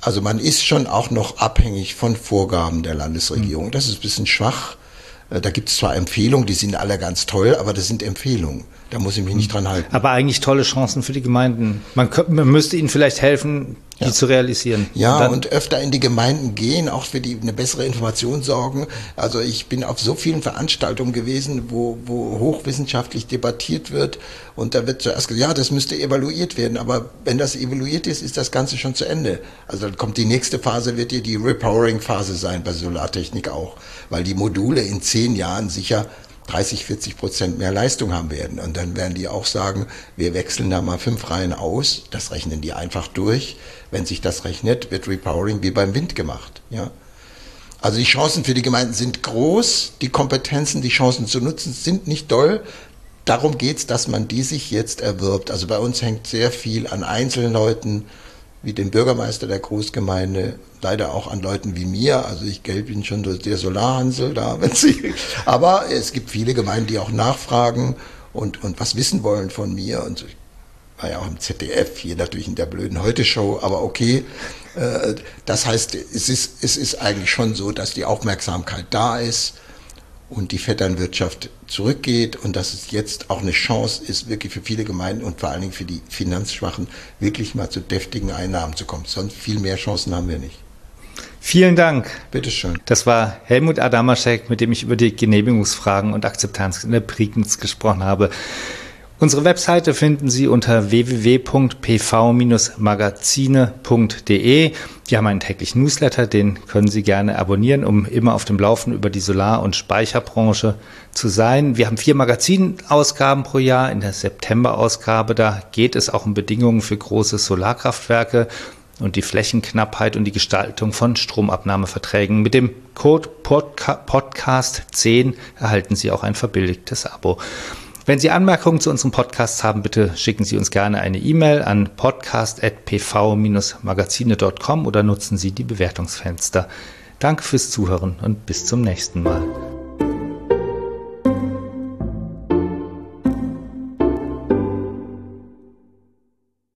Also man ist schon auch noch abhängig von Vorgaben der Landesregierung. Das ist ein bisschen schwach. Äh, da gibt es zwar Empfehlungen, die sind alle ganz toll, aber das sind Empfehlungen. Da muss ich mich nicht dran halten. Aber eigentlich tolle Chancen für die Gemeinden. Man, könnte, man müsste ihnen vielleicht helfen, die ja. zu realisieren. Ja, und, und, öfter in die Gemeinden gehen, auch für die eine bessere Information sorgen. Also ich bin auf so vielen Veranstaltungen gewesen, wo, wo hochwissenschaftlich debattiert wird und da wird zuerst gesagt, ja, das müsste evaluiert werden, aber wenn das evaluiert ist, ist das Ganze schon zu Ende. Also dann kommt die nächste Phase, wird hier die Repowering-Phase sein bei Solartechnik auch, weil die Module in zehn Jahren sicher 30, 40 Prozent mehr Leistung haben werden. Und dann werden die auch sagen, wir wechseln da mal fünf Reihen aus. Das rechnen die einfach durch. Wenn sich das rechnet, wird Repowering wie beim Wind gemacht. Ja. Also die Chancen für die Gemeinden sind groß. Die Kompetenzen, die Chancen zu nutzen, sind nicht doll. darum geht es, dass man die sich jetzt erwirbt. Also bei uns hängt sehr viel an Einzelleuten, wie dem Bürgermeister der Großgemeinde, leider auch an Leuten wie mir. Also ich gelb ihn schon der Solarhansel da, wenn Sie. Aber es gibt viele Gemeinden, die auch nachfragen und, und was wissen wollen von mir. Und ich war ja auch im ZDF, hier natürlich in der blöden Heute-Show, aber okay. Äh, das heißt, es ist, es ist eigentlich schon so, dass die Aufmerksamkeit da ist und die Vetternwirtschaft zurückgeht und dass es jetzt auch eine Chance ist, wirklich für viele Gemeinden und vor allen Dingen für die Finanzschwachen wirklich mal zu deftigen Einnahmen zu kommen. Sonst viel mehr Chancen haben wir nicht. Vielen Dank. Bitteschön. Das war Helmut Adamaschek, mit dem ich über die Genehmigungsfragen und Akzeptanz in der Prignitz gesprochen habe. Unsere Webseite finden Sie unter www.pv-magazine.de. Die haben einen täglichen Newsletter, den können Sie gerne abonnieren, um immer auf dem Laufen über die Solar- und Speicherbranche zu sein. Wir haben vier Magazinausgaben pro Jahr. In der September-Ausgabe, da geht es auch um Bedingungen für große Solarkraftwerke und die Flächenknappheit und die Gestaltung von Stromabnahmeverträgen. Mit dem Code Podcast 10 erhalten Sie auch ein verbilligtes Abo. Wenn Sie Anmerkungen zu unserem Podcast haben, bitte schicken Sie uns gerne eine E-Mail an podcast.pv-magazine.com oder nutzen Sie die Bewertungsfenster. Danke fürs Zuhören und bis zum nächsten Mal.